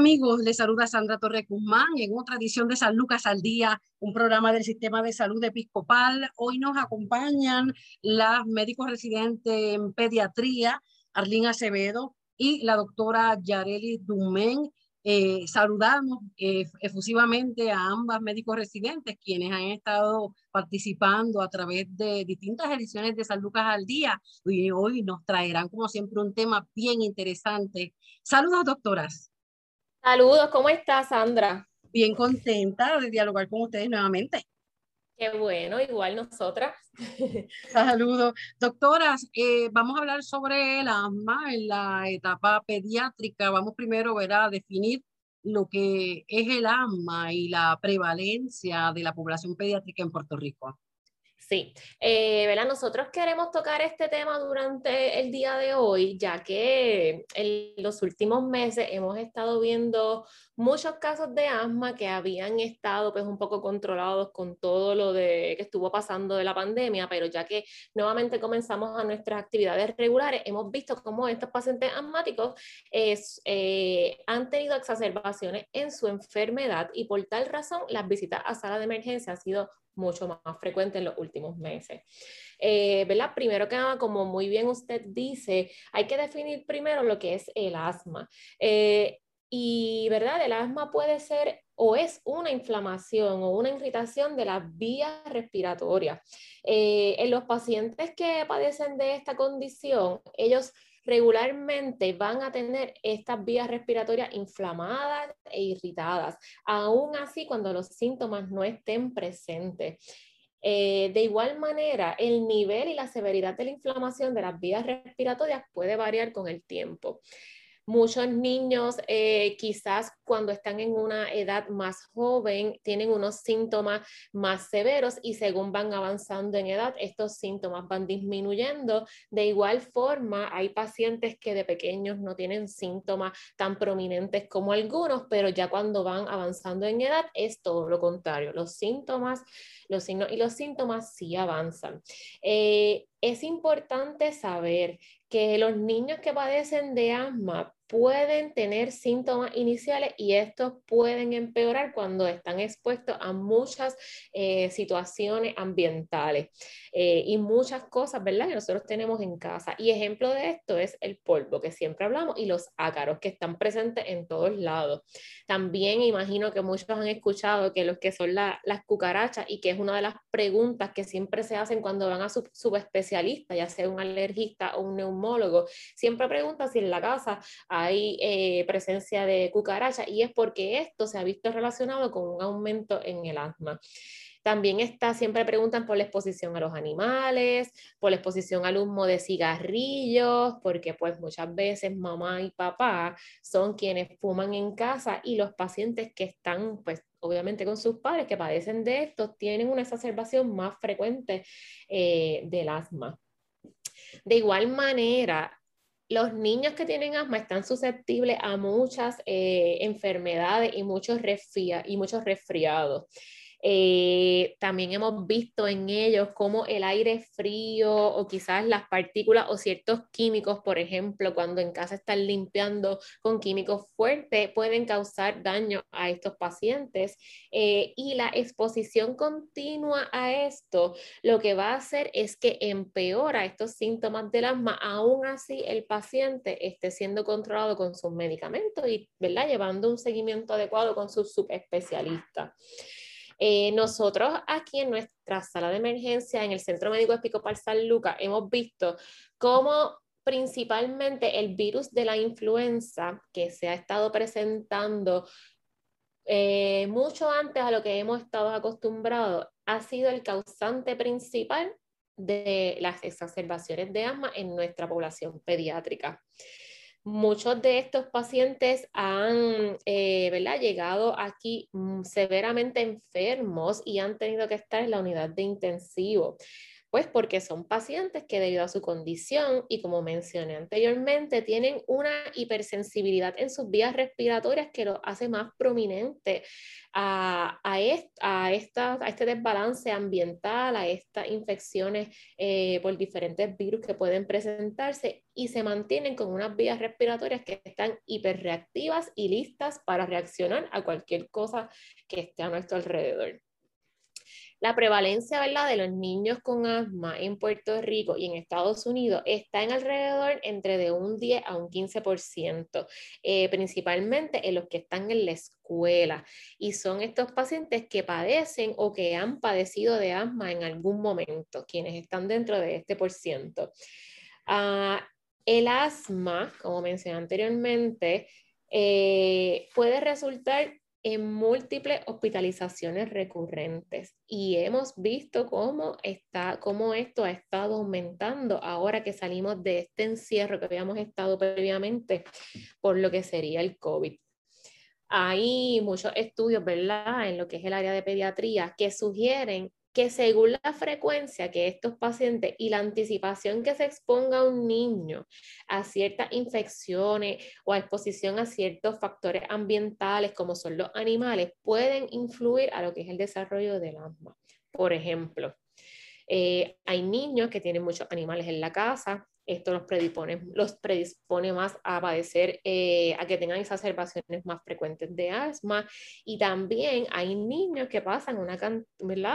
Amigos? Les saluda Sandra Torre Guzmán en otra edición de San Lucas al Día, un programa del Sistema de Salud Episcopal. Hoy nos acompañan las médicos residentes en pediatría, Arlene Acevedo y la doctora Yareli Dumen. Eh, saludamos eh, efusivamente a ambas médicos residentes quienes han estado participando a través de distintas ediciones de San Lucas al Día y hoy nos traerán como siempre un tema bien interesante. Saludos doctoras. Saludos, ¿cómo estás, Sandra? Bien contenta de dialogar con ustedes nuevamente. Qué bueno, igual nosotras. Saludos. Doctoras, eh, vamos a hablar sobre el asma en la etapa pediátrica. Vamos primero a definir lo que es el asma y la prevalencia de la población pediátrica en Puerto Rico. Sí, eh, nosotros queremos tocar este tema durante el día de hoy, ya que en los últimos meses hemos estado viendo muchos casos de asma que habían estado pues un poco controlados con todo lo de, que estuvo pasando de la pandemia, pero ya que nuevamente comenzamos a nuestras actividades regulares, hemos visto cómo estos pacientes asmáticos eh, han tenido exacerbaciones en su enfermedad y por tal razón las visitas a sala de emergencia han sido mucho más frecuente en los últimos meses. Eh, ¿verdad? Primero que nada, como muy bien usted dice, hay que definir primero lo que es el asma. Eh, y, ¿verdad? El asma puede ser o es una inflamación o una irritación de las vías respiratorias. Eh, en los pacientes que padecen de esta condición, ellos regularmente van a tener estas vías respiratorias inflamadas e irritadas, aún así cuando los síntomas no estén presentes. Eh, de igual manera, el nivel y la severidad de la inflamación de las vías respiratorias puede variar con el tiempo. Muchos niños eh, quizás cuando están en una edad más joven tienen unos síntomas más severos y según van avanzando en edad, estos síntomas van disminuyendo. De igual forma, hay pacientes que de pequeños no tienen síntomas tan prominentes como algunos, pero ya cuando van avanzando en edad es todo lo contrario. Los síntomas, los signos y los síntomas sí avanzan. Eh, es importante saber que los niños que padecen de asma pueden tener síntomas iniciales y estos pueden empeorar cuando están expuestos a muchas eh, situaciones ambientales eh, y muchas cosas, ¿verdad? Que nosotros tenemos en casa. Y ejemplo de esto es el polvo que siempre hablamos y los ácaros que están presentes en todos lados. También imagino que muchos han escuchado que los que son las cucarachas y que es una de las preguntas que siempre se hacen cuando van a su subespecialista, ya sea un alergista o un neumólogo, siempre preguntan si en la casa hay eh, presencia de cucaracha y es porque esto se ha visto relacionado con un aumento en el asma. También está, siempre preguntan por la exposición a los animales, por la exposición al humo de cigarrillos, porque pues muchas veces mamá y papá son quienes fuman en casa y los pacientes que están pues obviamente con sus padres que padecen de esto tienen una exacerbación más frecuente eh, del asma. De igual manera, los niños que tienen asma están susceptibles a muchas eh, enfermedades y muchos, y muchos resfriados. Eh, también hemos visto en ellos cómo el aire frío o quizás las partículas o ciertos químicos, por ejemplo, cuando en casa están limpiando con químicos fuertes, pueden causar daño a estos pacientes. Eh, y la exposición continua a esto lo que va a hacer es que empeora estos síntomas del asma, aún así el paciente esté siendo controlado con sus medicamentos y ¿verdad? llevando un seguimiento adecuado con su subespecialista. Eh, nosotros aquí en nuestra sala de emergencia en el Centro Médico Episcopal San Lucas hemos visto cómo principalmente el virus de la influenza que se ha estado presentando eh, mucho antes a lo que hemos estado acostumbrados, ha sido el causante principal de las exacerbaciones de asma en nuestra población pediátrica. Muchos de estos pacientes han eh, llegado aquí mm, severamente enfermos y han tenido que estar en la unidad de intensivo. Pues porque son pacientes que debido a su condición y como mencioné anteriormente, tienen una hipersensibilidad en sus vías respiratorias que lo hace más prominente a, a, a, este desbalance ambiental, a estas infecciones eh, por diferentes virus que pueden presentarse y se mantienen con unas vías respiratorias que están hiperreactivas y listas para reaccionar a cualquier cosa que esté a nuestro alrededor. La prevalencia de los niños con asma en Puerto Rico y en Estados Unidos está en alrededor entre de un 10 a un 15%, eh, principalmente en los que están en la escuela. Y son estos pacientes que padecen o que han padecido de asma en algún momento, quienes están dentro de este por ciento. Ah, el asma, como mencioné anteriormente, eh, puede resultar en múltiples hospitalizaciones recurrentes y hemos visto cómo, está, cómo esto ha estado aumentando ahora que salimos de este encierro que habíamos estado previamente por lo que sería el COVID. Hay muchos estudios, ¿verdad?, en lo que es el área de pediatría que sugieren que según la frecuencia que estos pacientes y la anticipación que se exponga un niño a ciertas infecciones o a exposición a ciertos factores ambientales como son los animales, pueden influir a lo que es el desarrollo del asma. Por ejemplo, eh, hay niños que tienen muchos animales en la casa, esto los predispone, los predispone más a padecer, eh, a que tengan exacerbaciones más frecuentes de asma. Y también hay niños que pasan una,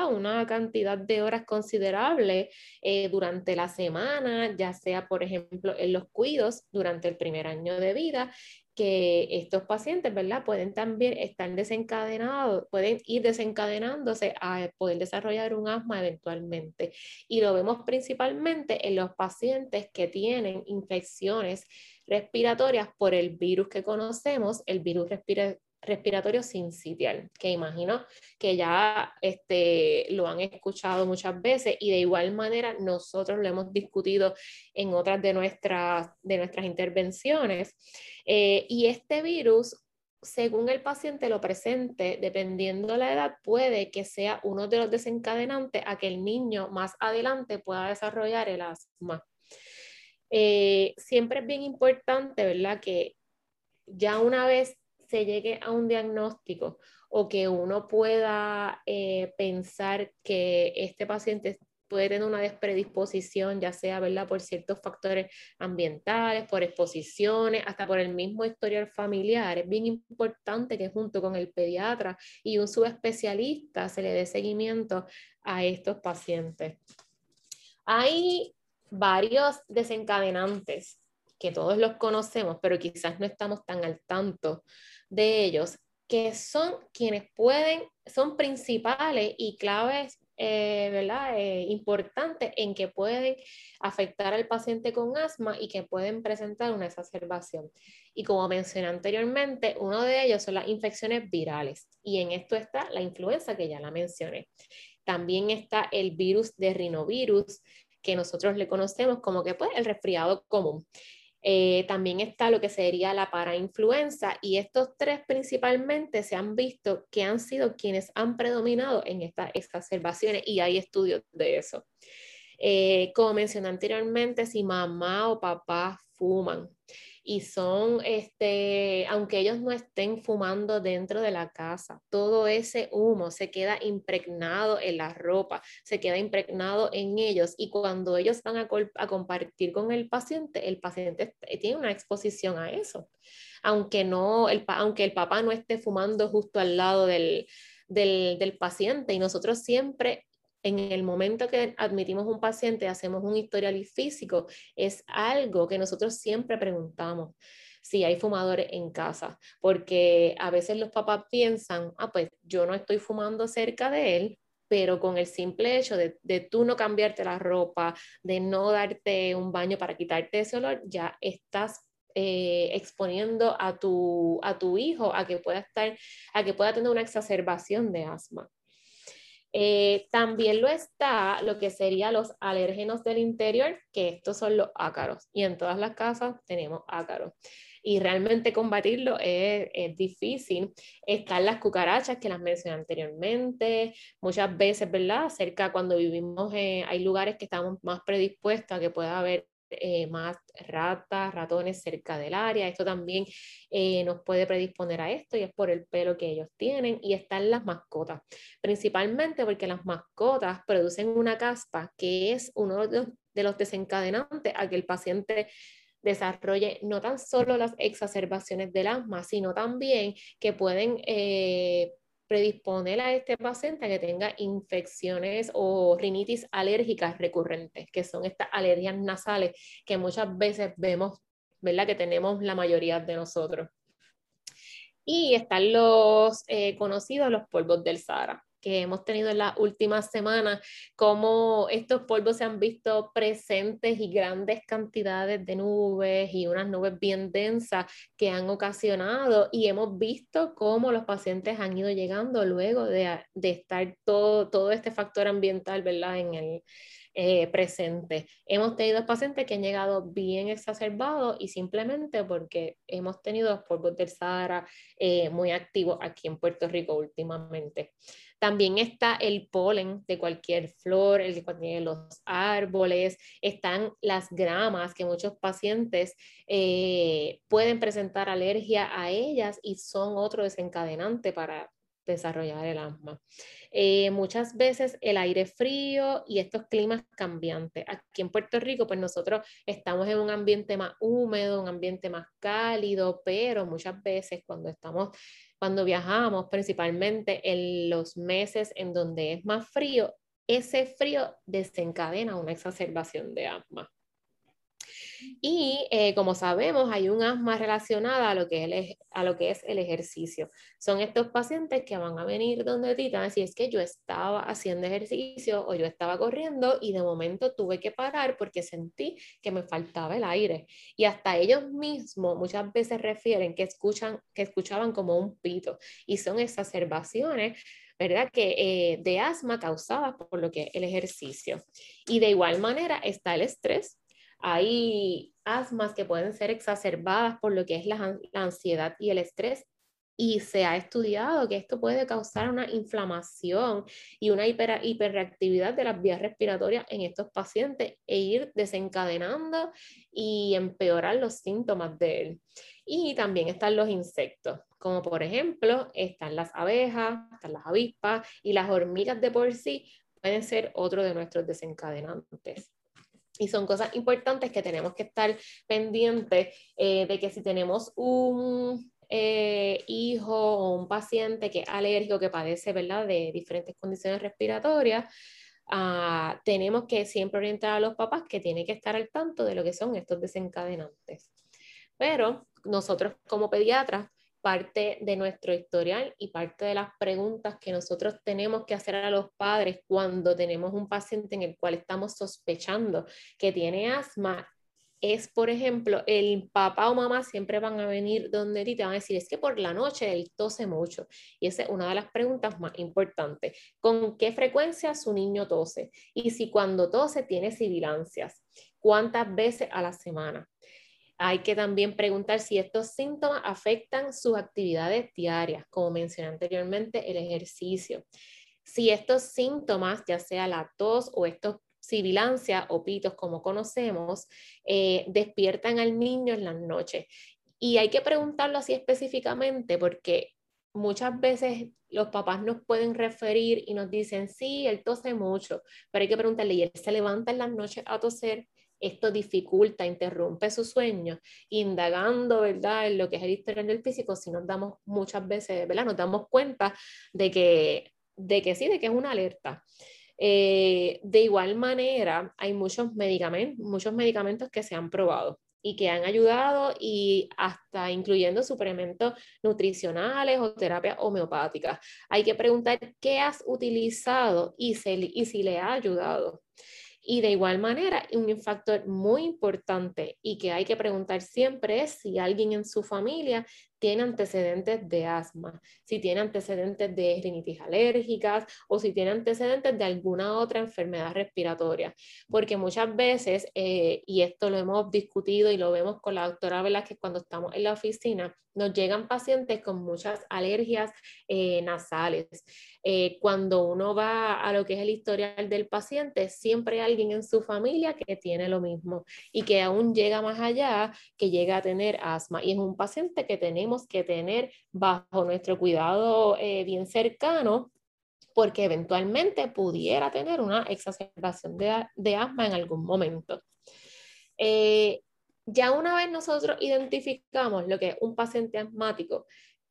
una cantidad de horas considerable eh, durante la semana, ya sea, por ejemplo, en los cuidos durante el primer año de vida, que estos pacientes, ¿verdad? Pueden también estar desencadenados, pueden ir desencadenándose a poder desarrollar un asma eventualmente. Y lo vemos principalmente en los pacientes que tienen infecciones respiratorias por el virus que conocemos, el virus respiratorio respiratorio sincitial, que imagino que ya este, lo han escuchado muchas veces y de igual manera nosotros lo hemos discutido en otras de nuestras, de nuestras intervenciones. Eh, y este virus, según el paciente lo presente, dependiendo la edad, puede que sea uno de los desencadenantes a que el niño más adelante pueda desarrollar el asma. Eh, siempre es bien importante, ¿verdad? Que ya una vez se llegue a un diagnóstico o que uno pueda eh, pensar que este paciente puede tener una despredisposición, ya sea ¿verdad? por ciertos factores ambientales, por exposiciones, hasta por el mismo historial familiar. Es bien importante que junto con el pediatra y un subespecialista se le dé seguimiento a estos pacientes. Hay varios desencadenantes que todos los conocemos, pero quizás no estamos tan al tanto de ellos, que son quienes pueden, son principales y claves, eh, ¿verdad? Eh, importantes en que pueden afectar al paciente con asma y que pueden presentar una exacerbación. Y como mencioné anteriormente, uno de ellos son las infecciones virales y en esto está la influenza que ya la mencioné. También está el virus de rinovirus, que nosotros le conocemos como que pues el resfriado común. Eh, también está lo que sería la parainfluenza y estos tres principalmente se han visto que han sido quienes han predominado en estas exacerbaciones y hay estudios de eso. Eh, como mencioné anteriormente, si mamá o papá fuman. Y son, este, aunque ellos no estén fumando dentro de la casa, todo ese humo se queda impregnado en la ropa, se queda impregnado en ellos. Y cuando ellos van a, compartir con el paciente, el paciente tiene una exposición a eso, aunque, no, el, aunque el papá no esté fumando justo al lado del, del, del paciente y nosotros siempre en el momento que admitimos un paciente, hacemos un historial físico, es algo que nosotros siempre preguntamos si hay fumadores en casa, porque a veces los papás piensan, ah, pues yo no estoy fumando cerca de él, pero con el simple hecho de, tú no cambiarte la ropa, de no darte un baño para quitarte ese olor, ya estás eh, exponiendo a tu, a tu hijo a que pueda estar, a que pueda tener una exacerbación de asma. Eh, también lo está lo que serían los alérgenos del interior, que estos son los ácaros. Y en todas las casas tenemos ácaros y realmente combatirlo es, es, difícil. Están las cucarachas que las mencioné anteriormente, muchas veces, ¿verdad? Cerca cuando vivimos, hay lugares que estamos más predispuestos a que pueda haber eh, más ratas, ratones cerca del área. Esto también eh, nos puede predisponer a esto y es por el pelo que ellos tienen. Y están las mascotas, principalmente porque las mascotas producen una caspa que es uno de los desencadenantes a que el paciente desarrolle no tan solo las exacerbaciones del asma, sino también que pueden eh, predisponer a este paciente a que tenga infecciones o rinitis alérgicas recurrentes, que son estas alergias nasales que muchas veces vemos, ¿verdad? Que tenemos la mayoría de nosotros. Y están los eh, conocidos, los polvos del Sahara que hemos tenido en las últimas semanas, cómo estos polvos se han visto presentes y grandes cantidades de nubes y unas nubes bien densas que han ocasionado y hemos visto cómo los pacientes han ido llegando luego de, de estar todo, todo este factor ambiental, ¿verdad? En el, eh, presente. Hemos tenido pacientes que han llegado bien exacerbados y simplemente porque hemos tenido polvos del Sahara eh, muy activos aquí en Puerto Rico últimamente. También está el polen de cualquier flor, el que contiene los árboles, están las gramas que muchos pacientes eh, pueden presentar alergia a ellas y son otro desencadenante para desarrollar el asma. Eh, muchas veces el aire frío y estos climas cambiantes. Aquí en Puerto Rico, pues nosotros estamos en un ambiente más húmedo, un ambiente más cálido, pero muchas veces cuando estamos cuando viajamos, principalmente en los meses en donde es más frío, ese frío desencadena una exacerbación de asma. Y eh, como sabemos, hay un asma relacionada a lo, que es, a lo que es el ejercicio. Son estos pacientes que van a venir donde ti y decir, es que yo estaba haciendo ejercicio o yo estaba corriendo y de momento tuve que parar porque sentí que me faltaba el aire. Y hasta ellos mismos muchas veces refieren que, escuchan, que escuchaban como un pito y son exacerbaciones ¿verdad? Que eh, de asma causadas por lo que es el ejercicio. Y de igual manera está el estrés, hay asmas que pueden ser exacerbadas por lo que es la, ansiedad y el estrés y se ha estudiado que esto puede causar una inflamación y una hiperreactividad de las vías respiratorias en estos pacientes e ir desencadenando y empeorar los síntomas de él. Y también están los insectos, como por ejemplo están las abejas, están las avispas y las hormigas de por sí pueden ser otro de nuestros desencadenantes. Y son cosas importantes que tenemos que estar pendientes eh, de que si tenemos un eh, hijo o un paciente que es alérgico, que padece ¿verdad? de diferentes condiciones respiratorias, ah, tenemos que siempre orientar a los papás que tienen que estar al tanto de lo que son estos desencadenantes. Pero nosotros como pediatras parte de nuestro historial y parte de las preguntas que nosotros tenemos que hacer a los padres cuando tenemos un paciente en el cual estamos sospechando que tiene asma es, por ejemplo, el papá o mamá siempre van a venir donde ti te van a decir, es que por la noche él tose mucho. Y esa es una de las preguntas más importantes. ¿Con qué frecuencia su niño tose? Y si cuando tose tiene sibilancias, ¿cuántas veces a la semana? Hay que también preguntar si estos síntomas afectan sus actividades diarias, como mencioné anteriormente, el ejercicio. Si estos síntomas, ya sea la tos o estos sibilancia o pitos, como conocemos, eh, despiertan al niño en las noches. Y hay que preguntarlo así específicamente porque muchas veces los papás nos pueden referir y nos dicen, sí, él tose mucho, pero hay que preguntarle, ¿y él se levanta en las noches a toser? Esto dificulta, interrumpe su sueño, indagando, ¿verdad?, en lo que es el historial del físico, si nos damos muchas veces, ¿verdad?, nos damos cuenta de que, de que sí, de que es una alerta. Eh, de igual manera, hay muchos medicamentos, muchos medicamentos que se han probado y que han ayudado y hasta incluyendo suplementos nutricionales o terapias homeopáticas. Hay que preguntar qué has utilizado y, y si le ha ayudado. Y de igual manera, un factor muy importante y que hay que preguntar siempre es si alguien en su familia tiene antecedentes de asma, si tiene antecedentes de rinitis alérgicas o si tiene antecedentes de alguna otra enfermedad respiratoria. Porque muchas veces, eh, y esto lo hemos discutido y lo vemos con la doctora Velázquez cuando estamos en la oficina, nos llegan pacientes con muchas alergias eh, nasales. Eh, cuando uno va a lo que es el historial del paciente, siempre hay alguien en su familia que tiene lo mismo y que aún llega más allá, que llega a tener asma. Y es un paciente que tenemos que tener bajo nuestro cuidado eh, bien cercano porque eventualmente pudiera tener una exacerbación de, de asma en algún momento. Ya una vez nosotros identificamos lo que es un paciente asmático,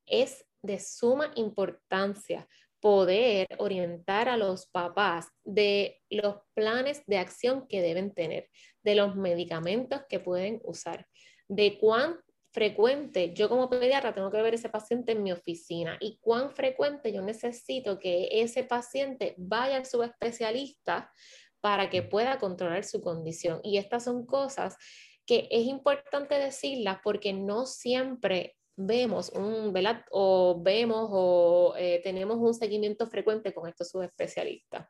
es de suma importancia poder orientar a los papás de los planes de acción que deben tener, de los medicamentos que pueden usar, de cuán frecuente yo como pediatra tengo que ver ese paciente en mi oficina y cuán frecuente yo necesito que ese paciente vaya al subespecialista para que pueda controlar su condición. Y estas son cosas que es importante decirlas porque no siempre vemos un, ¿verdad? O vemos o eh, tenemos un seguimiento frecuente con estos subespecialistas.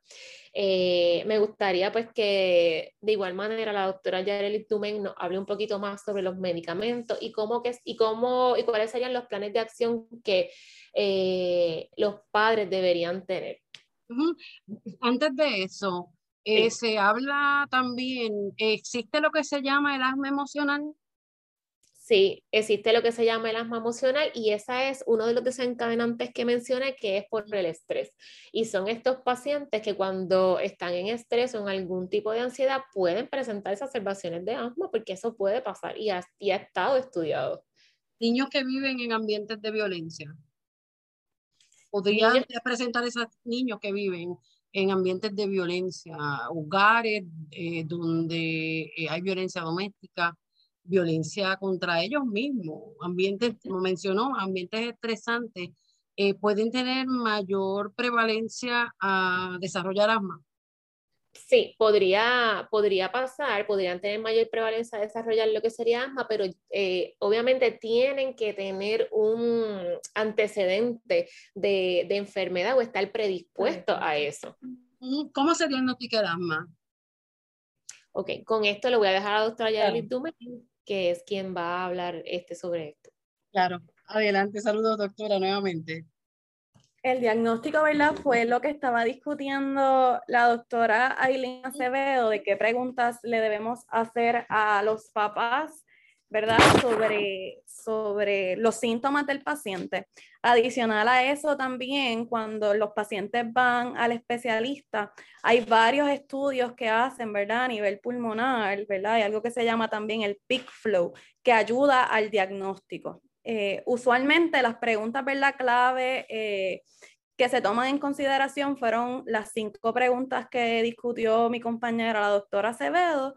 Eh, me gustaría pues que de igual manera la doctora Yareli Tumen nos hable un poquito más sobre los medicamentos y cómo que, y cómo y cuáles serían los planes de acción que eh, los padres deberían tener. Antes de eso, se habla también, ¿existe lo que se llama el asma emocional? Sí, existe lo que se llama el asma emocional y esa es uno de los desencadenantes que mencioné que es por el estrés. Y son estos pacientes que cuando están en estrés o en algún tipo de ansiedad pueden presentar exacerbaciones de asma porque eso puede pasar y ha, ha estado estudiado. Niños que viven en ambientes de violencia. ¿Podrían presentar esos niños que viven en ambientes de violencia, hogares eh, donde eh, hay violencia doméstica, violencia contra ellos mismos, ambientes, como mencionó, ambientes estresantes, eh, pueden tener mayor prevalencia a desarrollar asma. Sí, podría, podría pasar, podrían tener mayor prevalencia a desarrollar lo que sería asma, pero obviamente tienen que tener un antecedente de, de enfermedad o estar predispuesto a eso. ¿Cómo se diagnostica el asma? Ok, con esto le voy a dejar a la doctora Yareli Tumen, que es quien va a hablar este, sobre esto. Claro, adelante, saludos doctora nuevamente. El diagnóstico, ¿verdad? Fue lo que estaba discutiendo la doctora Aileen Acevedo, de qué preguntas le debemos hacer a los papás ¿verdad? Sobre, sobre los síntomas del paciente. Adicional a eso también, cuando los pacientes van al especialista, hay varios estudios que hacen, ¿verdad? A nivel pulmonar, ¿verdad? Hay algo que se llama también el peak flow, que ayuda al diagnóstico. Eh, usualmente las preguntas, ¿verdad? Clave eh, que se toman en consideración fueron las cinco preguntas que discutió mi compañera, la doctora Acevedo,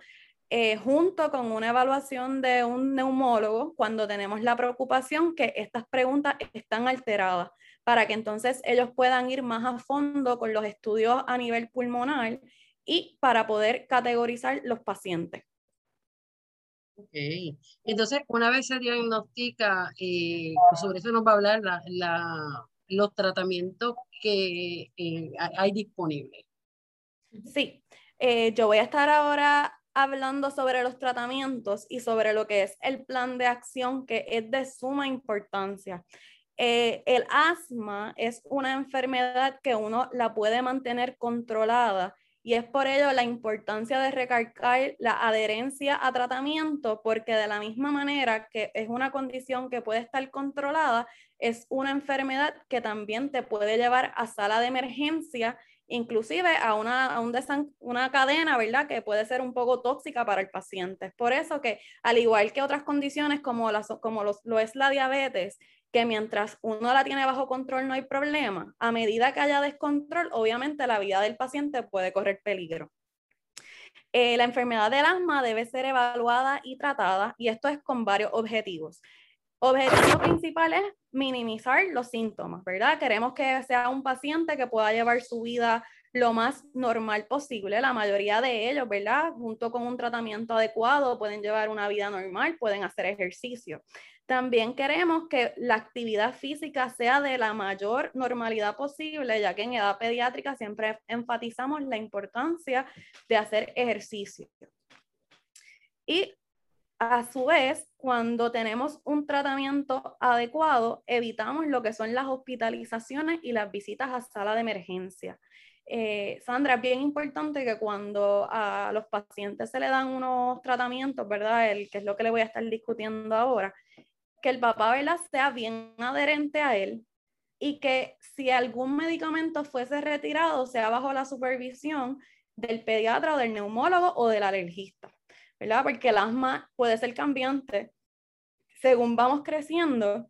eh, junto con una evaluación de un neumólogo cuando tenemos la preocupación que estas preguntas están alteradas, para que entonces ellos puedan ir más a fondo con los estudios a nivel pulmonar y para poder categorizar los pacientes. Ok, entonces una vez se diagnostica, eh, pues sobre eso nos va a hablar los tratamientos que eh, hay disponibles. Sí, yo voy a estar ahora hablando sobre los tratamientos y sobre lo que es el plan de acción que es de suma importancia. Eh, el asma es una enfermedad que uno la puede mantener controlada y es por ello la importancia de recalcar la adherencia a tratamiento porque de la misma manera que es una condición que puede estar controlada, es una enfermedad que también te puede llevar a sala de emergencia inclusive a una, una cadena, ¿verdad? Que puede ser un poco tóxica para el paciente. Por eso que, al igual que otras condiciones como, las, como lo es la diabetes, que mientras uno la tiene bajo control no hay problema, a medida que haya descontrol, obviamente la vida del paciente puede correr peligro. Eh, la enfermedad del asma debe ser evaluada y tratada y esto es con varios objetivos. Objetivo principal es minimizar los síntomas, ¿verdad? Queremos que sea un paciente que pueda llevar su vida lo más normal posible. La mayoría de ellos, ¿verdad? Junto con un tratamiento adecuado, pueden llevar una vida normal, pueden hacer ejercicio. También queremos que la actividad física sea de la mayor normalidad posible, ya que en edad pediátrica siempre enfatizamos la importancia de hacer ejercicio. Y a su vez, cuando tenemos un tratamiento adecuado, evitamos lo que son las hospitalizaciones y las visitas a sala de emergencia. Eh, Sandra, es bien importante que cuando a los pacientes se le dan unos tratamientos, ¿verdad? El, que es lo que le voy a estar discutiendo ahora, que el papá ¿verdad? sea bien adherente a él y que si algún medicamento fuese retirado, sea bajo la supervisión del pediatra o del neumólogo o del alergista, ¿verdad? Porque el asma puede ser cambiante según vamos creciendo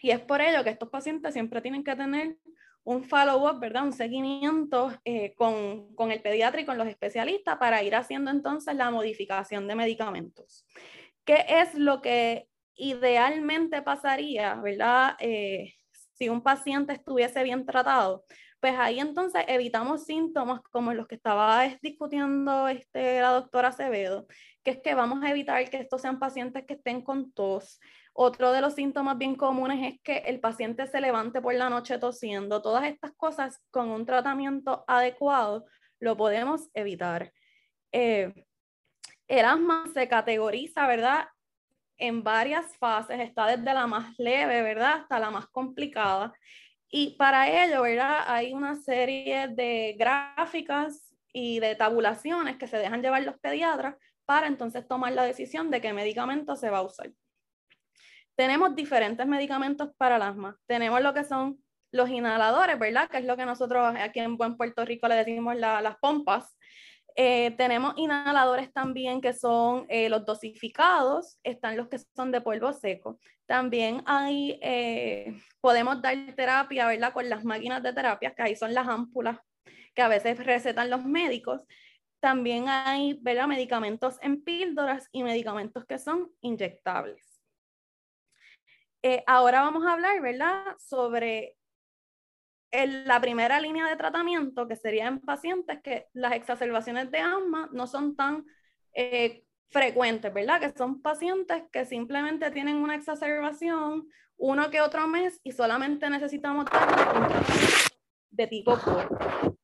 y es por ello que estos pacientes siempre tienen que tener un follow-up, ¿verdad? Un seguimiento eh, con, con el pediatra y con los especialistas para ir haciendo entonces la modificación de medicamentos. ¿Qué es lo que idealmente pasaría, ¿verdad? Eh, si un paciente estuviese bien tratado, pues ahí entonces evitamos síntomas como los que estaba discutiendo este, la doctora Acevedo, que es que vamos a evitar que estos sean pacientes que estén con tos. Otro de los síntomas bien comunes es que el paciente se levante por la noche tosiendo. Todas estas cosas con un tratamiento adecuado lo podemos evitar. Eh, el asma se categoriza, ¿verdad? en varias fases, está desde la más leve, ¿verdad? Hasta la más complicada. Y para ello, ¿verdad? Hay una serie de gráficas y de tabulaciones que se dejan llevar los pediatras para entonces tomar la decisión de qué medicamento se va a usar. Tenemos diferentes medicamentos para el asma. Tenemos lo que son los inhaladores, ¿verdad? Que es lo que nosotros aquí en Buen Puerto Rico le decimos las pompas. Eh, tenemos inhaladores también que son eh, los dosificados, están los que son de polvo seco. También hay, eh, podemos dar terapia, ¿verdad? Con las máquinas de terapia, que ahí son las ámpulas que a veces recetan los médicos. También hay, ¿verdad? Medicamentos en píldoras y medicamentos que son inyectables. ahora vamos a hablar, ¿verdad? Sobre la primera línea de tratamiento, que sería en pacientes que las exacerbaciones de asma no son tan eh, frecuentes, ¿verdad? Que son pacientes que simplemente tienen una exacerbación uno que otro mes y solamente necesitamos de tipo puro.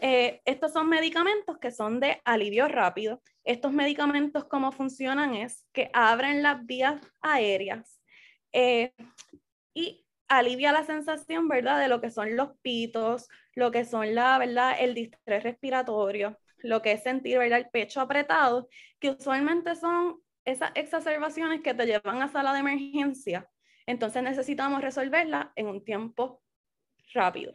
Eh, estos son medicamentos que son de alivio rápido. Estos medicamentos, cómo funcionan es que abren las vías aéreas eh, y alivia la sensación, ¿verdad? De lo que son los pitos, lo que son la, ¿verdad? El distrés respiratorio, lo que es sentir, ¿verdad? El pecho apretado, que usualmente son esas exacerbaciones que te llevan a sala de emergencia. Entonces necesitamos resolverla en un tiempo rápido.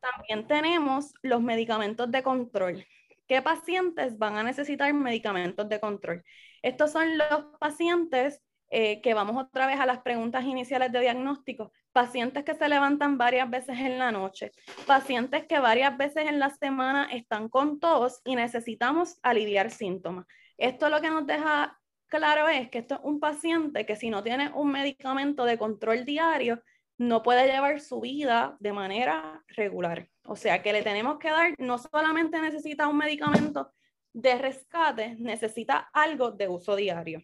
También tenemos los medicamentos de control. ¿Qué pacientes van a necesitar medicamentos de control? Estos son los pacientes eh, que vamos otra vez a las preguntas iniciales de diagnóstico, pacientes que se levantan varias veces en la noche, pacientes que varias veces en la semana están con tos y necesitamos aliviar síntomas. Esto lo que nos deja claro es que esto es un paciente que si no tiene un medicamento de control diario, no puede llevar su vida de manera regular. O sea que le tenemos que dar, no solamente necesita un medicamento de rescate, necesita algo de uso diario.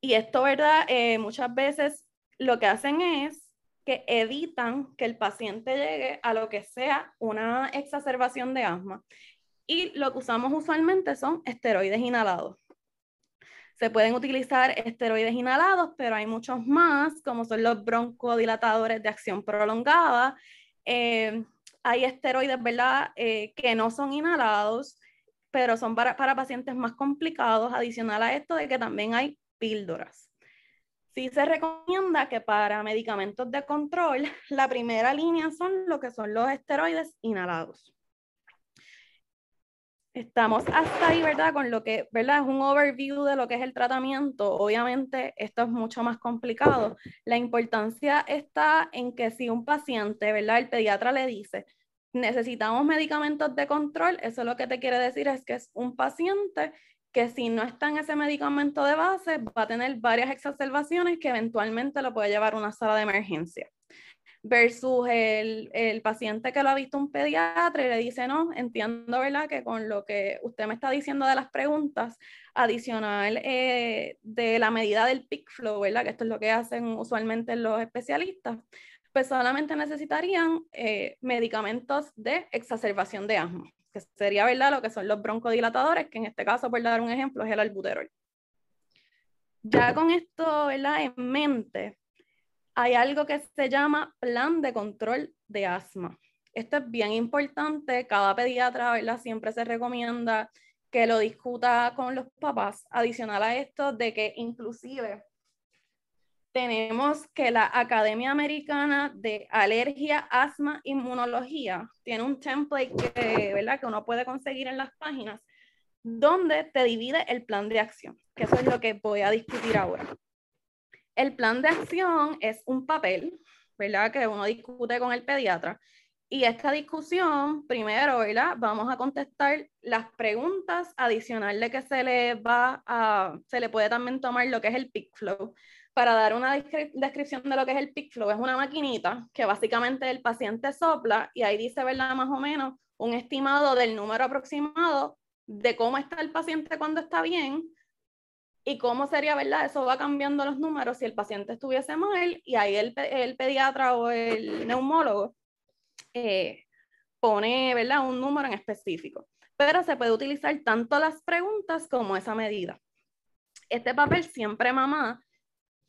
Y esto, ¿verdad? Eh, muchas veces lo que hacen es que evitan que el paciente llegue a lo que sea una exacerbación de asma. Y lo que usamos usualmente son esteroides inhalados. Se pueden utilizar esteroides inhalados, pero hay muchos más, como son los broncodilatadores de acción prolongada. Eh, hay esteroides, ¿verdad?, eh, que no son inhalados, pero son para, para pacientes más complicados. Adicional a esto de que también hay píldoras. Sí se recomienda que para medicamentos de control, la primera línea son lo que son los esteroides inhalados. Estamos hasta ahí, ¿verdad? Con lo que, ¿verdad? Es un overview de lo que es el tratamiento. Obviamente, esto es mucho más complicado. La importancia está en que si un paciente, ¿verdad? El pediatra le dice, necesitamos medicamentos de control, eso lo que te quiere decir es que es un paciente que si no está en ese medicamento de base, va a tener varias exacerbaciones que eventualmente lo puede llevar a una sala de emergencia. versus el, el, paciente que lo ha visto un pediatra y le dice, no, entiendo, ¿verdad? Que con lo que usted me está diciendo de las preguntas, adicional eh, de la medida del peak flow, ¿verdad? Que esto es lo que hacen usualmente los especialistas, pues solamente necesitarían eh, medicamentos de exacerbación de asma, que sería, ¿verdad? Lo que son los broncodilatadores, que en este caso, por dar un ejemplo, es el albuterol. Ya con esto, ¿verdad? En mente, hay algo que se llama plan de control de asma. Esto es bien importante, cada pediatra ¿verdad? siempre se recomienda que lo discuta con los papás. Adicional a esto, de que inclusive tenemos que la Academia Americana de Alergia, Asma, Inmunología tiene un template que, ¿verdad? que uno puede conseguir en las páginas donde te divide el plan de acción, que eso es lo que voy a discutir ahora. El plan de acción es un papel, ¿verdad? Que uno discute con el pediatra. Y esta discusión, primero, ¿verdad? Vamos a contestar las preguntas adicionales que se le va a, se le puede también tomar lo que es el peak flow. Para dar una descripción de lo que es el peak flow, es una maquinita que básicamente el paciente sopla y ahí dice, ¿verdad? Más o menos un estimado del número aproximado de cómo está el paciente cuando está bien y cómo sería, ¿verdad? Eso va cambiando los números si el paciente estuviese mal y ahí el, el pediatra o el neumólogo eh, pone, ¿verdad? Un número en específico. Pero se puede utilizar tanto las preguntas como esa medida. Este papel siempre mamá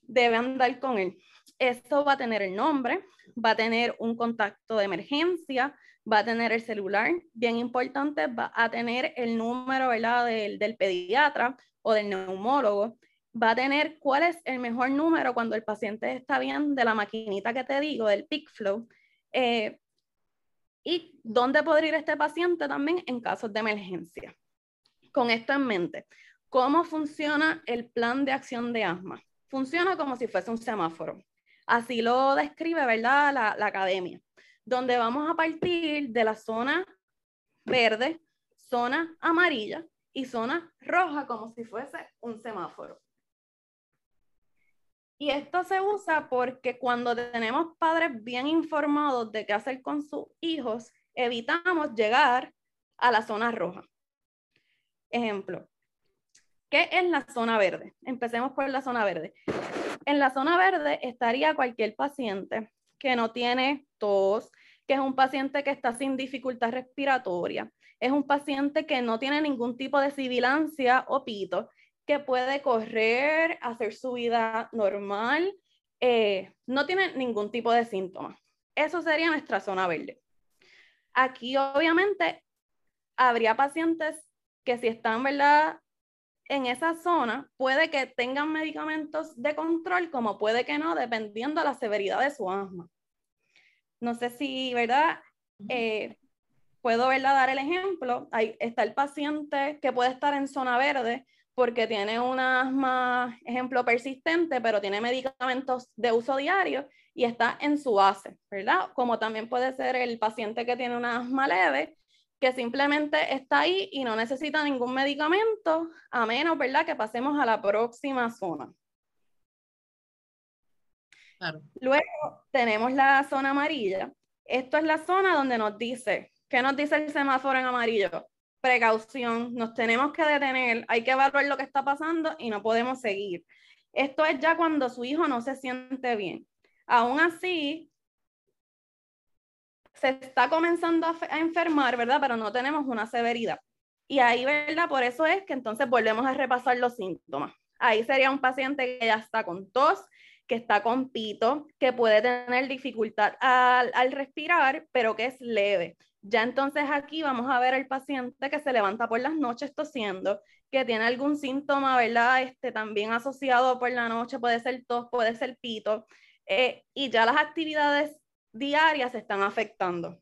debe andar con él. Esto va a tener el nombre, va a tener un contacto de emergencia, va a tener el celular, bien importante, va a tener el número. Del, del pediatra, o del neumólogo, va a tener cuál es el mejor número cuando el paciente está bien de la maquinita que te digo, del peak flow, eh, y dónde podría ir este paciente también en casos de emergencia. Con esto en mente, ¿cómo funciona el plan de acción de asma? Funciona como si fuese un semáforo. Así lo describe, ¿verdad?, la, academia, donde vamos a partir de la zona verde, zona amarilla, y zona roja como si fuese un semáforo. Y esto se usa porque cuando tenemos padres bien informados de qué hacer con sus hijos, evitamos llegar a la zona roja. Ejemplo, ¿qué es la zona verde? Empecemos por la zona verde. En la zona verde estaría cualquier paciente que no tiene tos, que es un paciente que está sin dificultad respiratoria, es un paciente que no tiene ningún tipo de sibilancia o pito, que puede correr, hacer su vida normal, eh, no tiene ningún tipo de síntomas. Eso sería nuestra zona verde. Aquí obviamente habría pacientes que si están, ¿verdad? En esa zona, puede que tengan medicamentos de control, como puede que no, dependiendo de la severidad de su asma. No sé si, ¿verdad? Eh, puedo verla dar el ejemplo. Ahí está el paciente que puede estar en zona verde porque tiene un asma, ejemplo, persistente, pero tiene medicamentos de uso diario y está en su base, ¿verdad? Como también puede ser el paciente que tiene un asma leve, que simplemente está ahí y no necesita ningún medicamento, a menos, ¿verdad?, que pasemos a la próxima zona. Luego tenemos la zona amarilla. Esto es la zona donde nos dice ¿Qué nos dice el semáforo en amarillo? Precaución, nos tenemos que detener, hay que evaluar lo que está pasando y no podemos seguir. Esto es ya cuando su hijo no se siente bien. Aún así, se está comenzando a, enfermar, ¿verdad? Pero no tenemos una severidad. Y ahí, ¿verdad? Por eso es que entonces volvemos a repasar los síntomas. Ahí sería un paciente que ya está con tos, que está con pito, que puede tener dificultad al, al respirar, pero que es leve. Ya entonces aquí vamos a ver al paciente que se levanta por las noches tosiendo, que tiene algún síntoma, ¿verdad? Este, también asociado por la noche, puede ser tos, puede ser pito, eh, y ya las actividades diarias se están afectando.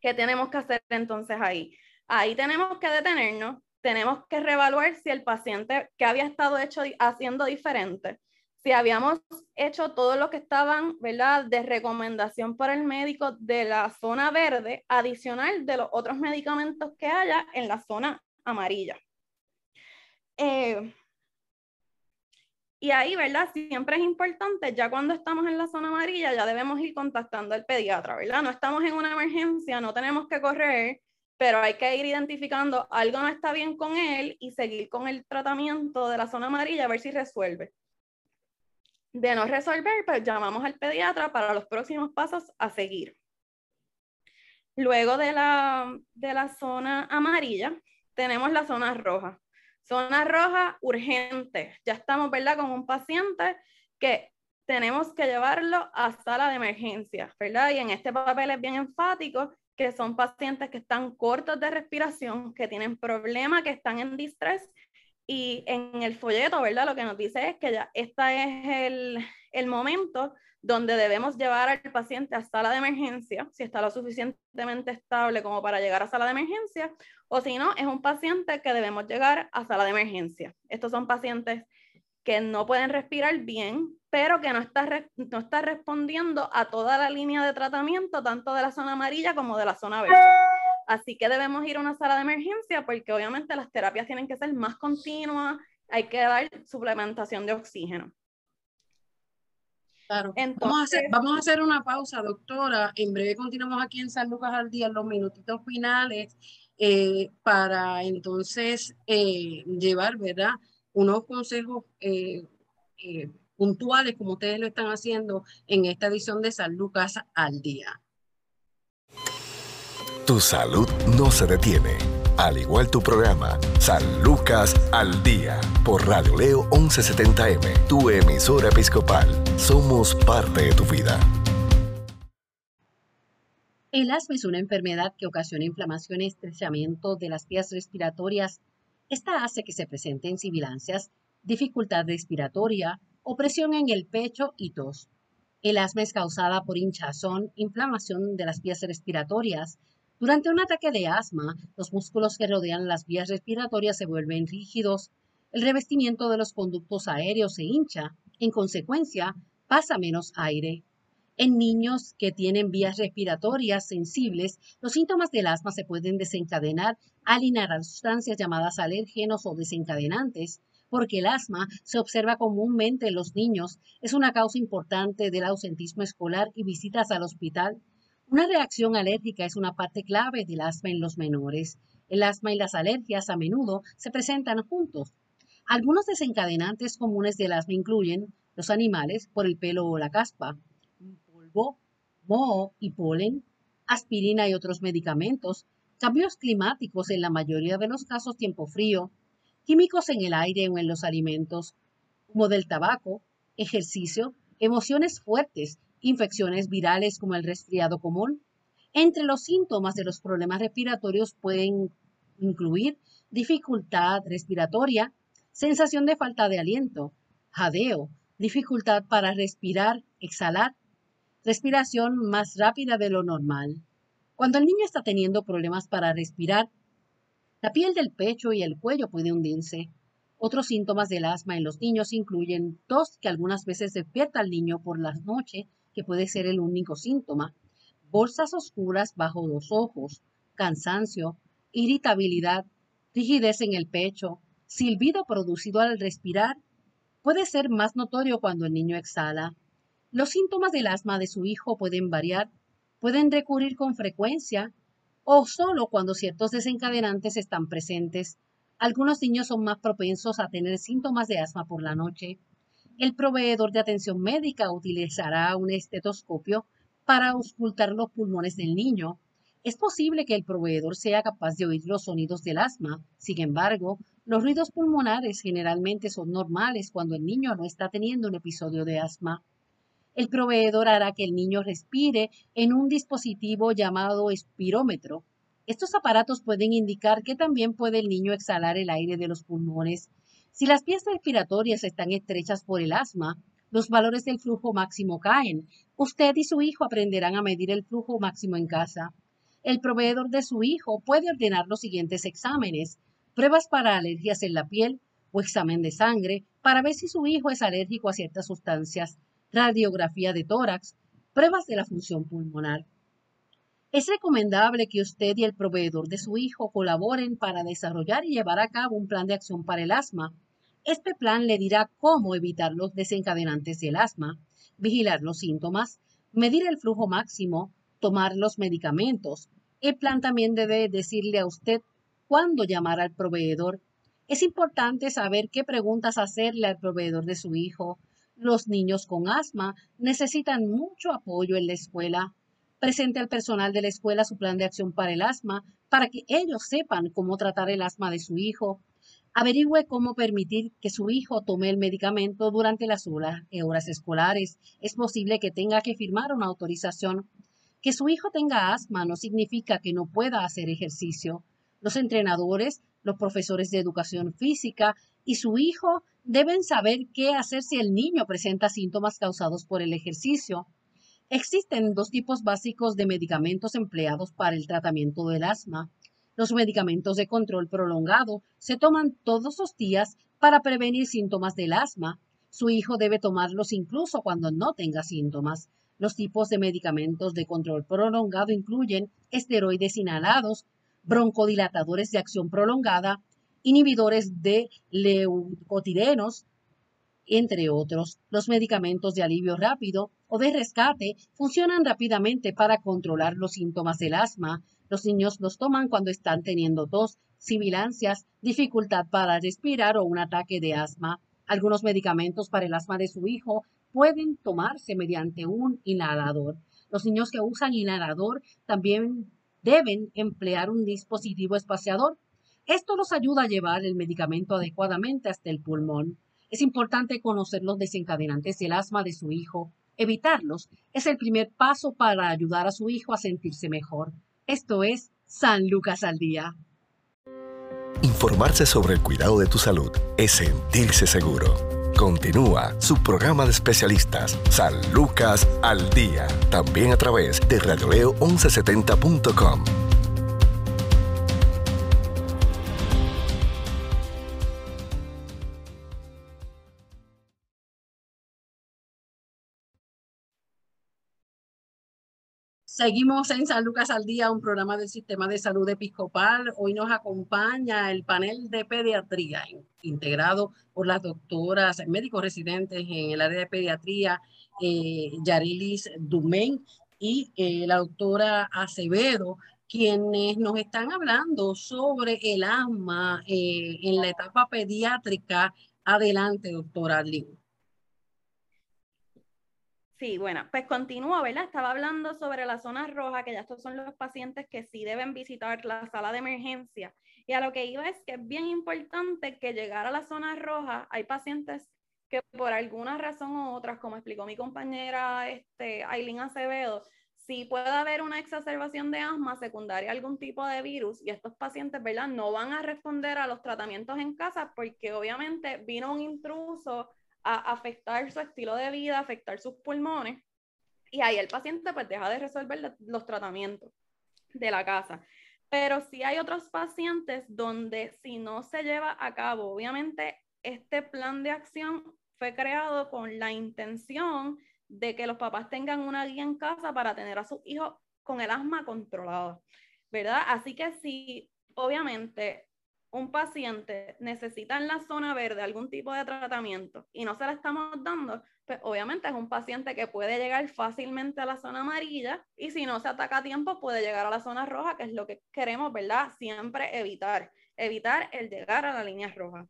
¿Qué tenemos que hacer entonces ahí? Ahí tenemos que detenernos, tenemos que reevaluar si el paciente que había estado hecho, haciendo diferente si habíamos hecho todo lo que estaban, ¿verdad?, de recomendación por el médico de la zona verde, adicional de los otros medicamentos que haya en la zona amarilla. Eh, Y ahí, ¿verdad? Siempre es importante, ya cuando estamos en la zona amarilla, ya debemos ir contactando al pediatra, ¿verdad? No estamos en una emergencia, no tenemos que correr, pero hay que ir identificando algo no está bien con él y seguir con el tratamiento de la zona amarilla a ver si resuelve. De no resolver, pues llamamos al pediatra para los próximos pasos a seguir. Luego de la, de la zona amarilla, tenemos la zona roja. Zona roja urgente. Ya estamos, ¿verdad? Con un paciente que tenemos que llevarlo a sala de emergencia, ¿verdad? Y en este papel es bien enfático que son pacientes que están cortos de respiración, que tienen problemas, que están en distrés. Y en el folleto, ¿verdad? Lo que nos dice es que ya este es el, el momento donde debemos llevar al paciente a sala de emergencia, si está lo suficientemente estable como para llegar a sala de emergencia, o si no, es un paciente que debemos llegar a sala de emergencia. Estos son pacientes que no pueden respirar bien, pero que no está, no está respondiendo a toda la línea de tratamiento, tanto de la zona amarilla como de la zona verde. Así que debemos ir a una sala de emergencia porque obviamente las terapias tienen que ser más continuas, hay que dar suplementación de oxígeno. Claro. vamos, a hacer, vamos a hacer una pausa, doctora. En breve continuamos aquí en San Lucas al día, en los minutitos finales, eh, para entonces eh, llevar, ¿verdad? Unos consejos eh, puntuales, como ustedes lo están haciendo en esta edición de San Lucas al día. Tu salud no se detiene al igual tu programa, San Lucas al Día, por Radio Leo 1170M, tu emisora episcopal. Somos parte de tu vida. El asma es una enfermedad que ocasiona inflamación y estrechamiento de las vías respiratorias. Esta hace que se presenten sibilancias, dificultad respiratoria, opresión en el pecho y tos. El asma es causada por hinchazón, inflamación de las vías respiratorias, durante un ataque de asma, los músculos que rodean las vías respiratorias se vuelven rígidos, el revestimiento de los conductos aéreos se hincha, en consecuencia, pasa menos aire. En niños que tienen vías respiratorias sensibles, los síntomas del asma se pueden desencadenar al inhalar sustancias llamadas alérgenos o desencadenantes, porque el asma se observa comúnmente en los niños, es una causa importante del ausentismo escolar y visitas al hospital una reacción alérgica es una parte clave del asma en los menores. El asma y las alergias a menudo se presentan juntos. Algunos desencadenantes comunes del asma incluyen los animales por el pelo o la caspa, polvo, moho y polen, aspirina y otros medicamentos, cambios climáticos en la mayoría de los casos tiempo frío, químicos en el aire o en los alimentos, humo del tabaco, ejercicio, emociones fuertes infecciones virales como el resfriado común. Entre los síntomas de los problemas respiratorios pueden incluir dificultad respiratoria, sensación de falta de aliento, jadeo, dificultad para respirar, exhalar, respiración más rápida de lo normal. Cuando el niño está teniendo problemas para respirar, la piel del pecho y el cuello puede hundirse. Otros síntomas del asma en los niños incluyen tos que algunas veces despierta al niño por la noche que puede ser el único síntoma, bolsas oscuras bajo los ojos, cansancio, irritabilidad, rigidez en el pecho, silbido producido al respirar, puede ser más notorio cuando el niño exhala. Los síntomas del asma de su hijo pueden variar, pueden recurrir con frecuencia o solo cuando ciertos desencadenantes están presentes. Algunos niños son más propensos a tener síntomas de asma por la noche. El proveedor de atención médica utilizará un estetoscopio para auscultar los pulmones del niño. Es posible que el proveedor sea capaz de oír los sonidos del asma. Sin embargo, los ruidos pulmonares generalmente son normales cuando el niño no está teniendo un episodio de asma. El proveedor hará que el niño respire en un dispositivo llamado espirómetro. Estos aparatos pueden indicar que también puede el niño exhalar el aire de los pulmones si las vías respiratorias están estrechas por el asma, los valores del flujo máximo caen. Usted y su hijo aprenderán a medir el flujo máximo en casa. El proveedor de su hijo puede ordenar los siguientes exámenes. Pruebas para alergias en la piel o examen de sangre para ver si su hijo es alérgico a ciertas sustancias. Radiografía de tórax. Pruebas de la función pulmonar. Es recomendable que usted y el proveedor de su hijo colaboren para desarrollar y llevar a cabo un plan de acción para el asma. Este plan le dirá cómo evitar los desencadenantes del asma, vigilar los síntomas, medir el flujo máximo, tomar los medicamentos. El plan también debe decirle a usted cuándo llamar al proveedor. Es importante saber qué preguntas hacerle al proveedor de su hijo. Los niños con asma necesitan mucho apoyo en la escuela. Presente al personal de la escuela su plan de acción para el asma para que ellos sepan cómo tratar el asma de su hijo. Averigüe cómo permitir que su hijo tome el medicamento durante las horas escolares. Es posible que tenga que firmar una autorización. Que su hijo tenga asma no significa que no pueda hacer ejercicio. Los entrenadores, los profesores de educación física y su hijo deben saber qué hacer si el niño presenta síntomas causados por el ejercicio. Existen dos tipos básicos de medicamentos empleados para el tratamiento del asma. Los medicamentos de control prolongado se toman todos los días para prevenir síntomas del asma. Su hijo debe tomarlos incluso cuando no tenga síntomas. Los tipos de medicamentos de control prolongado incluyen esteroides inhalados, broncodilatadores de acción prolongada, inhibidores de leucotirenos, entre otros. Los medicamentos de alivio rápido o de rescate funcionan rápidamente para controlar los síntomas del asma. Los niños los toman cuando están teniendo tos, sibilancias, dificultad para respirar o un ataque de asma. Algunos medicamentos para el asma de su hijo pueden tomarse mediante un inhalador. Los niños que usan inhalador también deben emplear un dispositivo espaciador. Esto los ayuda a llevar el medicamento adecuadamente hasta el pulmón. Es importante conocer los desencadenantes del asma de su hijo. Evitarlos es el primer paso para ayudar a su hijo a sentirse mejor. Esto es San Lucas al Día. Informarse sobre el cuidado de tu salud es sentirse seguro. Continúa su programa de especialistas, San Lucas al Día, también a través de radioleo1170.com. Seguimos en San Lucas al Día, un programa del Sistema de Salud Episcopal. Hoy nos acompaña el panel de pediatría, integrado por las doctoras, médicos residentes en el área de pediatría, eh, Yarilis Dumen y eh, la doctora Acevedo, quienes nos están hablando sobre el asma eh, en la etapa pediátrica. Adelante, doctora Liu. Sí, bueno, pues continúo, ¿verdad? Estaba hablando sobre la zona roja, que ya estos son los pacientes que sí deben visitar la sala de emergencia. Y a lo que iba es que es bien importante que llegar a la zona roja, hay pacientes que por alguna razón u otras, como explicó mi compañera este, Aileen Acevedo, sí puede haber una exacerbación de asma secundaria a algún tipo de virus y estos pacientes, ¿verdad? No van a responder a los tratamientos en casa porque obviamente vino un intruso a afectar su estilo de vida, afectar sus pulmones, y ahí el paciente pues deja de resolver los tratamientos de la casa. Pero sí hay otros pacientes donde si no se lleva a cabo, obviamente este plan de acción fue creado con la intención de que los papás tengan una guía en casa para tener a sus hijos con el asma controlado, ¿verdad? Así que si obviamente un paciente necesita en la zona verde algún tipo de tratamiento y no se la estamos dando, pues obviamente es un paciente que puede llegar fácilmente a la zona amarilla y si no se ataca a tiempo puede llegar a la zona roja, que es lo que queremos, ¿verdad? Siempre evitar, evitar el llegar a la línea roja.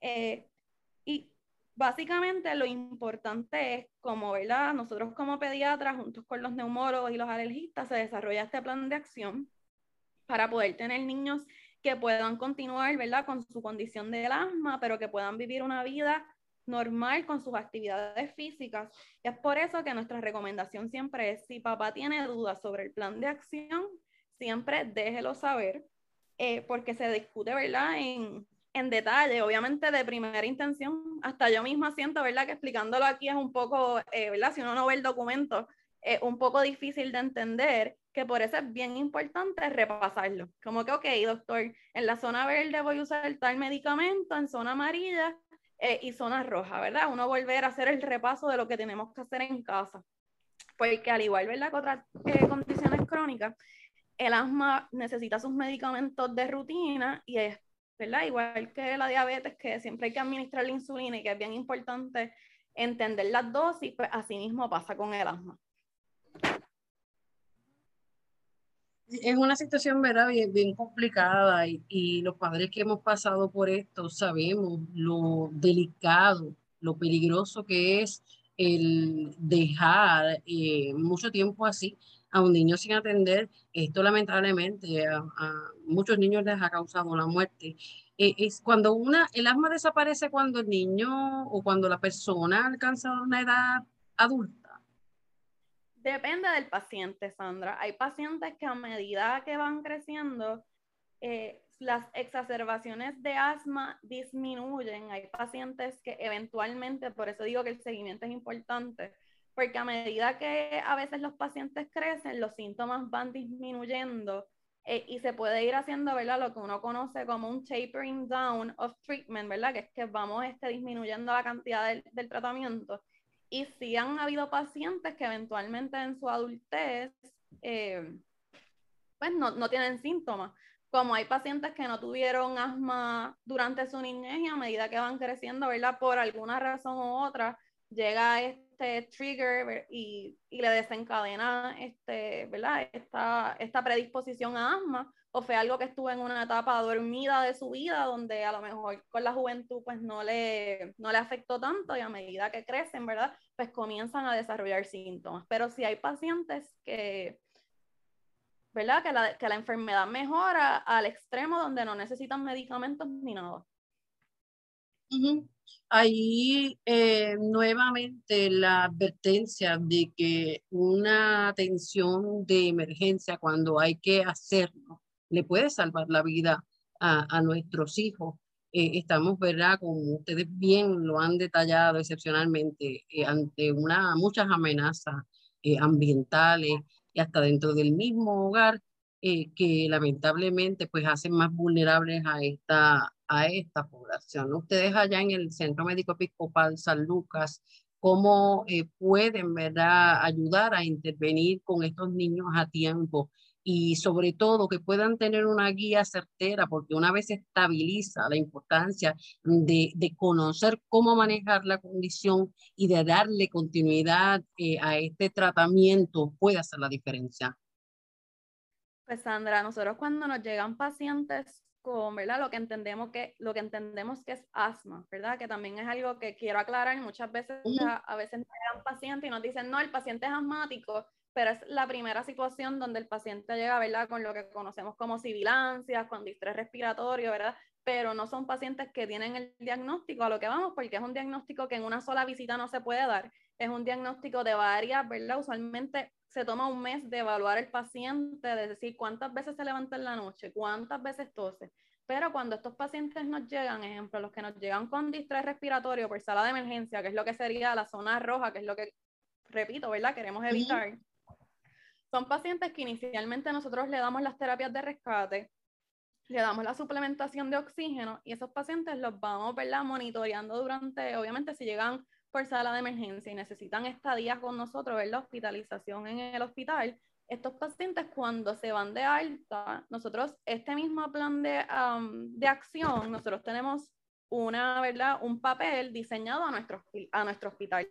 Eh, y básicamente lo importante es, como, ¿verdad? Nosotros como pediatras, juntos con los neumólogos y los alergistas, se desarrolla este plan de acción para poder tener niños que puedan continuar, ¿verdad? Con su condición del asma, pero que puedan vivir una vida normal con sus actividades físicas. Y es por eso que nuestra recomendación siempre es, si papá tiene dudas sobre el plan de acción, siempre déjelo saber, eh, porque se discute, ¿verdad? En, en detalle, obviamente de primera intención, hasta yo misma siento, ¿verdad? Que explicándolo aquí es un poco, eh, ¿verdad? Si uno no ve el documento, es un poco difícil de entender, que por eso es bien importante repasarlo. Como que, ok, doctor, en la zona verde voy a usar tal medicamento, en zona amarilla eh, y zona roja, ¿verdad? Uno volver a hacer el repaso de lo que tenemos que hacer en casa. Porque al igual, ¿verdad? Que otras eh, condiciones crónicas, el asma necesita sus medicamentos de rutina y es ¿verdad? Igual que la diabetes, que siempre hay que administrar la insulina y que es bien importante entender las dosis, pues así mismo pasa con el asma. Es una situación, ¿verdad? Bien, complicada y, y, los padres que hemos pasado por esto sabemos lo delicado, lo peligroso que es el dejar eh, mucho tiempo así a un niño sin atender. Esto lamentablemente a, muchos niños les ha causado la muerte. Eh, es cuando una, el asma desaparece cuando el niño o cuando la persona alcanza una edad adulta. Depende del paciente, Sandra. Hay pacientes que a medida que van creciendo, eh, las exacerbaciones de asma disminuyen. Hay pacientes que eventualmente, por eso digo que el seguimiento es importante, porque a medida que a veces los pacientes crecen, los síntomas van disminuyendo eh, y se puede ir haciendo, ¿verdad? Lo que uno conoce como un tapering down of treatment, ¿verdad? Que es que vamos este, disminuyendo la cantidad del, del tratamiento y sí han habido pacientes que eventualmente en su adultez, eh, pues no, no, tienen síntomas. Como hay pacientes que no tuvieron asma durante su niñez y a medida que van creciendo, ¿verdad? Por alguna razón u otra, llega este trigger y, y le desencadena este, ¿verdad? Esta, esta predisposición a asma o fue algo que estuvo en una etapa dormida de su vida donde a lo mejor con la juventud pues no le, no le afectó tanto y a medida que crecen, ¿verdad? Pues comienzan a desarrollar síntomas. Pero si hay pacientes que, ¿verdad? Que la, que la enfermedad mejora al extremo donde no necesitan medicamentos ni nada. Ahí eh, nuevamente la advertencia de que una atención de emergencia cuando hay que hacerlo le puede salvar la vida a, nuestros hijos. Eh, estamos, ¿verdad? Como ustedes bien lo han detallado excepcionalmente, eh, ante una, muchas amenazas eh, ambientales y hasta dentro del mismo hogar que lamentablemente pues hacen más vulnerables a esta, a esta población. Ustedes allá en el Centro Médico Episcopal San Lucas, ¿cómo pueden, ¿verdad?, ayudar a intervenir con estos niños a tiempo y sobre todo que puedan tener una guía certera, porque una vez se estabiliza la importancia de, de conocer cómo manejar la condición y de darle continuidad eh, a este tratamiento, puede hacer la diferencia. Pues Sandra, nosotros cuando nos llegan pacientes con, ¿verdad? Lo que entendemos que, lo que, entendemos que es asma, ¿verdad? Que también es algo que quiero aclarar. Muchas veces, a, veces llegan pacientes y nos dicen, no, el paciente es asmático, pero es la primera situación donde el paciente llega, ¿verdad? Con lo que conocemos como sibilancias, con distrés respiratorio, ¿verdad? Pero no son pacientes que tienen el diagnóstico a lo que vamos, porque es un diagnóstico que en una sola visita no se puede dar. Es un diagnóstico de varias, ¿verdad? Usualmente se toma un mes de evaluar el paciente, de decir cuántas veces se levanta en la noche, cuántas veces tose. Pero cuando estos pacientes nos llegan, ejemplo, los que nos llegan con distrés respiratorio por sala de emergencia, que es lo que sería la zona roja, que es lo que, repito, ¿verdad? Queremos evitar. Son pacientes que inicialmente nosotros le damos las terapias de rescate, le damos la suplementación de oxígeno y esos pacientes los vamos ¿verdad? monitoreando durante, obviamente si llegan por sala de emergencia y necesitan estadías con nosotros, ver la hospitalización en el hospital, estos pacientes cuando se van de alta, nosotros este mismo plan de, de acción, nosotros tenemos una, ¿verdad? un papel diseñado a nuestro, a nuestro hospital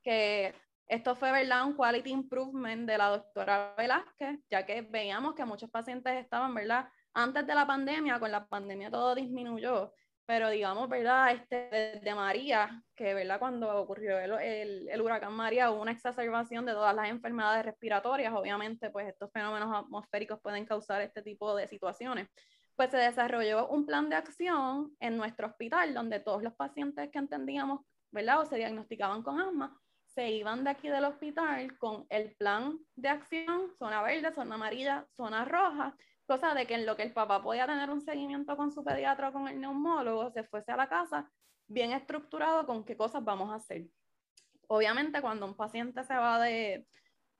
que esto fue, ¿verdad? Un quality improvement de la doctora Velázquez, ya que veíamos que muchos pacientes estaban, ¿verdad? Antes de la pandemia, con la pandemia todo disminuyó, pero digamos, ¿verdad? Este, de María, que, ¿verdad? Cuando ocurrió el, el, huracán María hubo una exacerbación de todas las enfermedades respiratorias, obviamente, pues estos fenómenos atmosféricos pueden causar este tipo de situaciones. Pues se desarrolló un plan de acción en nuestro hospital, donde todos los pacientes que entendíamos, ¿verdad? O se diagnosticaban con asma, se iban de aquí del hospital con el plan de acción, zona verde, zona amarilla, zona roja, cosa de que en lo que el papá podía tener un seguimiento con su pediatra o con el neumólogo, se fuese a la casa bien estructurado con qué cosas vamos a hacer. Obviamente cuando un paciente se va de,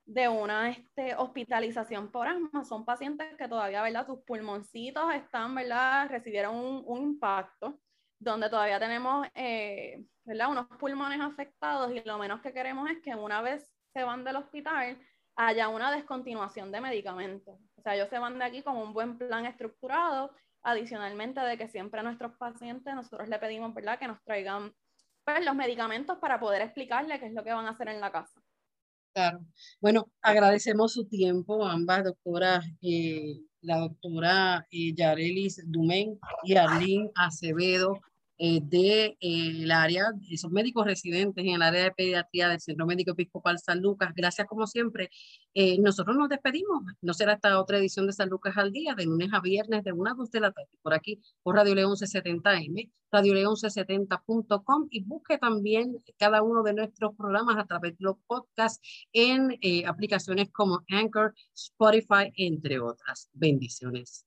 de una este, hospitalización por asma, son pacientes que todavía, ¿verdad? Sus pulmoncitos están, ¿verdad? Recibieron un, un impacto donde todavía tenemos eh, ¿verdad? unos pulmones afectados y lo menos que queremos es que una vez se van del hospital haya una descontinuación de medicamentos. O sea, ellos se van de aquí con un buen plan estructurado Adicionalmente de que siempre a nuestros pacientes nosotros le pedimos, ¿verdad?, que nos traigan pues, los medicamentos para poder explicarle qué es lo que van a hacer en la casa. Claro. Bueno, agradecemos su tiempo, ambas doctoras, eh, la doctora eh, Yarelis Dumen y Arlene Acevedo, eh, de, área, esos médicos residentes en el área de pediatría del Centro Médico Episcopal San Lucas. Gracias como siempre. Eh, nosotros nos despedimos. No será esta otra edición de San Lucas al día, de lunes a viernes, de una a dos de la tarde, por aquí, por Radio León 1170M, radioleón1170.com y busque también cada uno de nuestros programas a través de los podcasts en eh, aplicaciones como Anchor, Spotify, entre otras. Bendiciones.